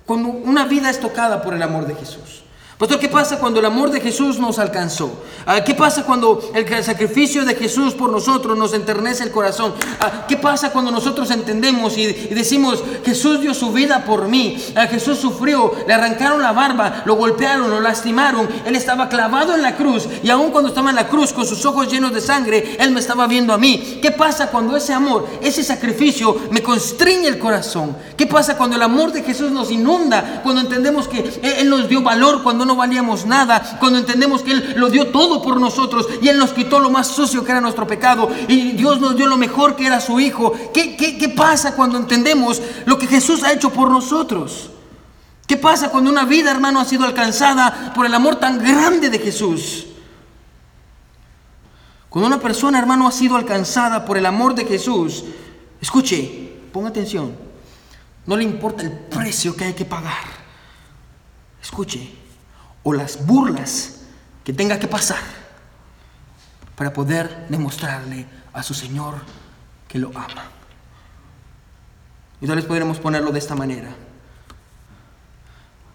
cuando una vida es tocada por el amor de Jesús? Pastor, ¿qué pasa cuando el amor de Jesús nos alcanzó? Ah, ¿Qué pasa cuando el sacrificio de Jesús por nosotros nos enternece el corazón? Ah, ¿Qué pasa cuando nosotros entendemos y, decimos, Jesús dio su vida por mí? Ah, Jesús sufrió, le arrancaron la barba, lo golpearon, lo lastimaron. Él estaba clavado en la cruz y aún cuando estaba en la cruz con sus ojos llenos de sangre, Él me estaba viendo a mí. ¿Qué pasa cuando ese amor, ese sacrificio me constriñe el corazón? ¿Qué pasa cuando el amor de Jesús nos inunda? Cuando entendemos que Él nos dio valor cuando no valíamos nada, cuando entendemos que Él lo dio todo por nosotros y Él nos quitó lo más sucio que era nuestro pecado y Dios nos dio lo mejor que era su Hijo. ¿Qué, qué, pasa cuando entendemos lo que Jesús ha hecho por nosotros? ¿Qué pasa cuando una vida, hermano, ha sido alcanzada por el amor tan grande de Jesús? Cuando una persona, hermano, ha sido alcanzada por el amor de Jesús, escuche, ponga atención, no le importa el precio que hay que pagar. Escuche, o las burlas que tenga que pasar para poder demostrarle a su Señor que lo ama. Y tal vez podremos ponerlo de esta manera.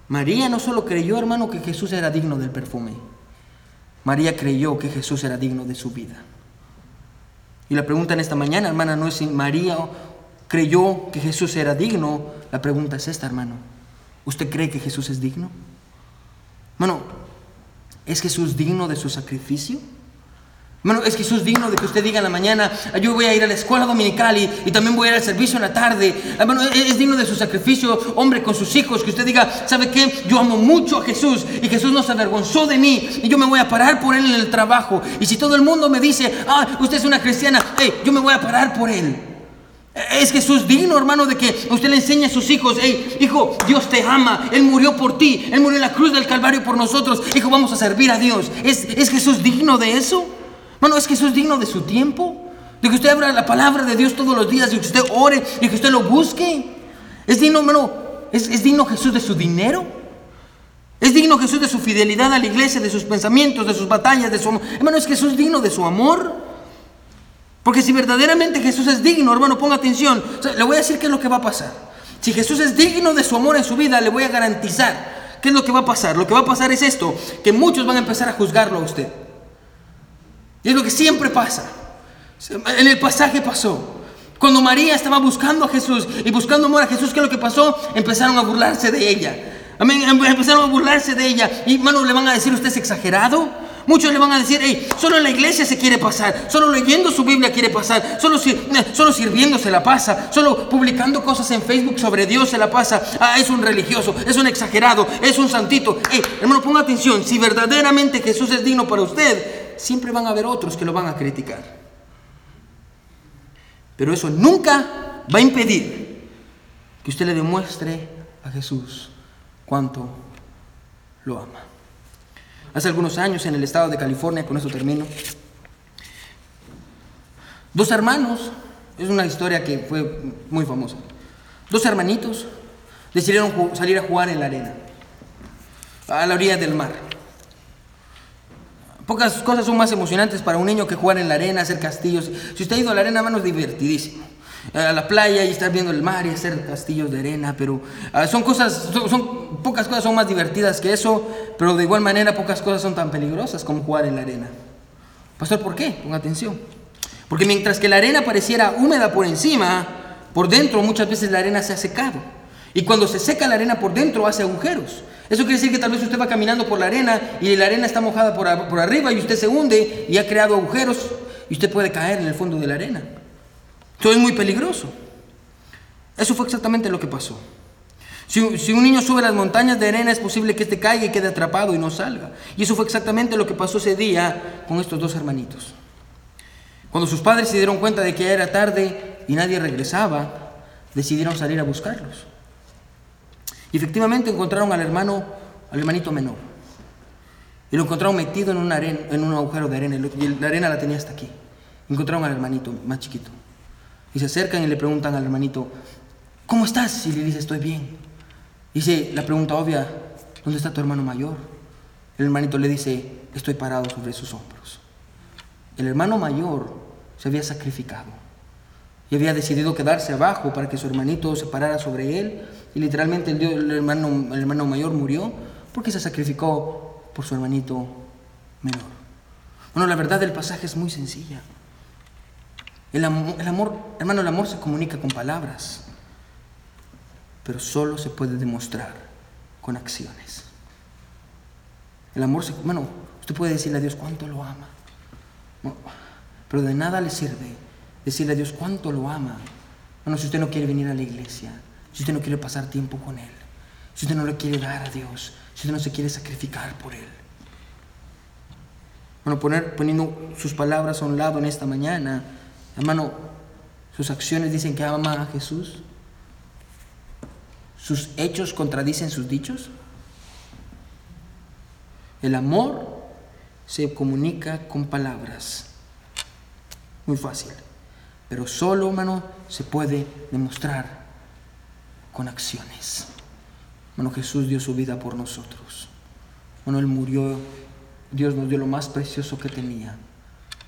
María no solo creyó, hermano, que Jesús era digno del perfume. María creyó que Jesús era digno de su vida. Y la pregunta en esta mañana, hermana, no es si María creyó que Jesús era digno. La pregunta es esta, hermano. ¿Usted cree que Jesús es digno? Bueno, ¿es Jesús digno de su sacrificio? Bueno, es Jesús digno de que usted diga en la mañana, yo voy a ir a la escuela dominical y, también voy a ir al servicio en la tarde. Bueno, es, digno de su sacrificio, hombre, con sus hijos, que usted diga, ¿sabe qué? Yo amo mucho a Jesús y Jesús no se avergonzó de mí y yo me voy a parar por él en el trabajo. Y si todo el mundo me dice, ah, usted es una cristiana, hey, yo me voy a parar por él. Es Jesús digno, hermano, de que usted le enseñe a sus hijos, hey, hijo, Dios te ama, Él murió por ti, Él murió en la cruz del Calvario por nosotros, hijo, vamos a servir a Dios. ¿Es, ¿Es Jesús digno de eso? Bueno, ¿es Jesús digno de su tiempo? De que usted abra la palabra de Dios todos los días, de que usted ore, y que usted lo busque. ¿Es digno, hermano, es, es digno Jesús de su dinero? ¿Es digno Jesús de su fidelidad a la iglesia, de sus pensamientos, de sus batallas, de su amor? Hermano, ¿es Jesús digno de su amor? Porque si verdaderamente Jesús es digno, hermano, ponga atención. le voy a decir qué es lo que va a pasar. Si Jesús es digno de su amor en su vida, le voy a garantizar qué es lo que va a pasar. Lo que va a pasar es esto, que muchos van a empezar a juzgarlo a usted. Y es lo que siempre pasa. En el pasaje pasó. Cuando María estaba buscando a Jesús y buscando amor a Jesús, ¿qué es lo que pasó? Empezaron a burlarse de ella. Amén. Empezaron a burlarse de ella. Y hermano, le van a decir, ¿usted es exagerado? Muchos le van a decir, hey, solo en la iglesia se quiere pasar, solo leyendo su Biblia quiere pasar, solo, eh, solo sirviendo se la pasa, solo publicando cosas en Facebook sobre Dios se la pasa. Ah, es un religioso, es un exagerado, es un santito. Hey, hermano, ponga atención, si verdaderamente Jesús es digno para usted, siempre van a haber otros que lo van a criticar. Pero eso nunca va a impedir que usted le demuestre a Jesús cuánto lo ama. Hace algunos años en el estado de California, con eso termino, dos hermanos, es una historia que fue muy famosa, dos hermanitos decidieron salir a jugar en la arena, a la orilla del mar. Pocas cosas son más emocionantes para un niño que jugar en la arena, hacer castillos. Si usted ha ido a la arena, hermano, es divertidísimo a la playa y estar viendo el mar y hacer castillos de arena, pero ah, son cosas, son, pocas cosas son más divertidas que eso, pero de igual manera pocas cosas son tan peligrosas como jugar en la arena. Pastor, ¿por qué? Ponga atención. Porque mientras que la arena pareciera húmeda por encima, por dentro muchas veces la arena se ha secado. Y cuando se seca la arena por dentro hace agujeros. Eso quiere decir que tal vez usted va caminando por la arena y la arena está mojada por, por arriba y usted se hunde y ha creado agujeros y usted puede caer en el fondo de la arena. Esto es muy peligroso. Eso fue exactamente lo que pasó. Si, un niño sube las montañas de arena es posible que éste caiga y quede atrapado y no salga. Y eso fue exactamente lo que pasó ese día con estos dos hermanitos. Cuando sus padres se dieron cuenta de que ya era tarde y nadie regresaba, decidieron salir a buscarlos. Y efectivamente encontraron al hermano, al hermanito menor. Y lo encontraron metido en, una arena, en un agujero de arena. Y la arena la tenía hasta aquí. Encontraron al hermanito más chiquito. Y se acercan y le preguntan al hermanito, ¿cómo estás? Y le dice, estoy bien. Dice la pregunta obvia, ¿dónde está tu hermano mayor? El hermanito le dice, estoy parado sobre sus hombros. El hermano mayor se había sacrificado y había decidido quedarse abajo para que su hermanito se parara sobre él. Y literalmente el, el, hermano, el hermano mayor murió porque se sacrificó por su hermanito menor. Bueno, la verdad del pasaje es muy sencilla. El amor, el amor, hermano, el amor se comunica con palabras, pero solo se puede demostrar con acciones. El amor, se, usted puede decirle a Dios cuánto lo ama, pero de nada le sirve decirle a Dios cuánto lo ama. Bueno, si usted no quiere venir a la iglesia, si usted no quiere pasar tiempo con Él, si usted no le quiere dar a Dios, si usted no se quiere sacrificar por Él. Bueno, poner, poniendo sus palabras a un lado en esta mañana, hermano, sus acciones dicen que ama a Jesús. ¿Sus hechos contradicen sus dichos? El amor se comunica con palabras. Muy fácil. Pero solo, hermano, se puede demostrar con acciones. Bueno, Jesús dio su vida por nosotros. Bueno, Él murió. Dios nos dio lo más precioso que tenía.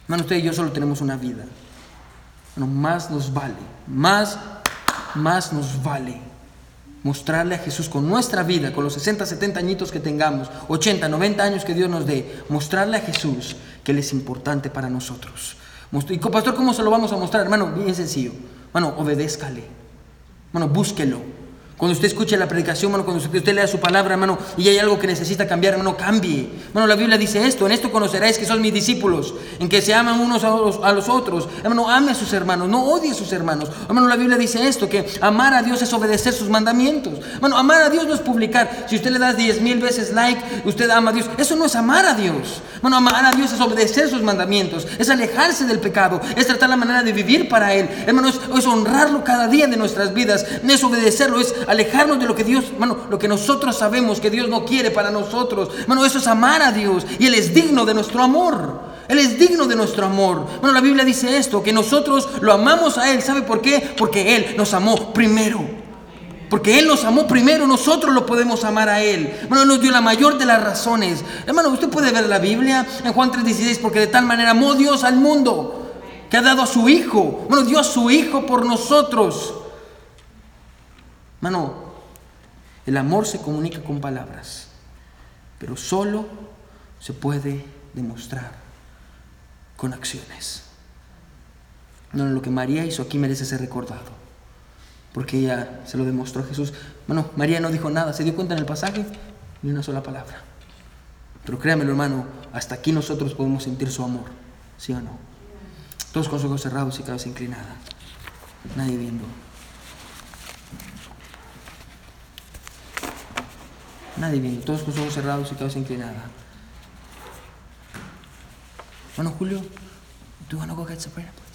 Hermano, usted y yo solo tenemos una vida. Más nos vale, más, más nos vale mostrarle a Jesús con nuestra vida, con los 60, 70 añitos que tengamos, 80, 90 años que Dios nos dé, mostrarle a Jesús que Él es importante para nosotros. Y pastor, ¿cómo se lo vamos a mostrar? Hermano, bien sencillo. Bueno, obedézcale. Bueno, búsquelo. Cuando usted escuche la predicación, hermano, cuando usted lea su palabra, hermano, y hay algo que necesita cambiar, hermano, cambie. Bueno, la Biblia dice esto, en esto conoceréis que son mis discípulos, en que se aman unos a los, a los, otros. Hermano, ame a sus hermanos, no odie a sus hermanos. Hermano, la Biblia dice esto, que amar a Dios es obedecer sus mandamientos. Bueno, amar a Dios no es publicar. Si usted le da diez mil veces like, usted ama a Dios. Eso no es amar a Dios. Bueno, amar a Dios es obedecer sus mandamientos, es alejarse del pecado, es tratar la manera de vivir para Él. Hermano, es, es honrarlo cada día de nuestras vidas, es obedecerlo, es alejarnos de lo que Dios, hermano, lo que nosotros sabemos que Dios no quiere para nosotros. Hermano, eso es amar a Dios y Él es digno de nuestro amor. Él es digno de nuestro amor. Bueno, la Biblia dice esto, que nosotros lo amamos a Él. ¿Sabe por qué? Porque Él nos amó primero. Porque Él nos amó primero, nosotros lo podemos amar a Él. Bueno, nos dio la mayor de las razones. Hermano, usted puede ver la Biblia en Juan 3:16, porque de tal manera amó Dios al mundo, que ha dado a su Hijo. Bueno, dio a su Hijo por nosotros. Hermano, el amor se comunica con palabras, pero solo se puede demostrar con acciones. No, lo que María hizo aquí merece ser recordado porque ella se lo demostró a Jesús. Bueno, María no dijo nada, se dio cuenta en el pasaje, ni una sola palabra. Pero créamelo, hermano, hasta aquí nosotros podemos sentir su amor, ¿sí o no? Todos con los ojos cerrados y cabeza inclinada, nadie viendo. Nadie viendo, todos con los ojos cerrados y cabeza inclinada. Bueno, Julio, ¿tú vas a some prayer?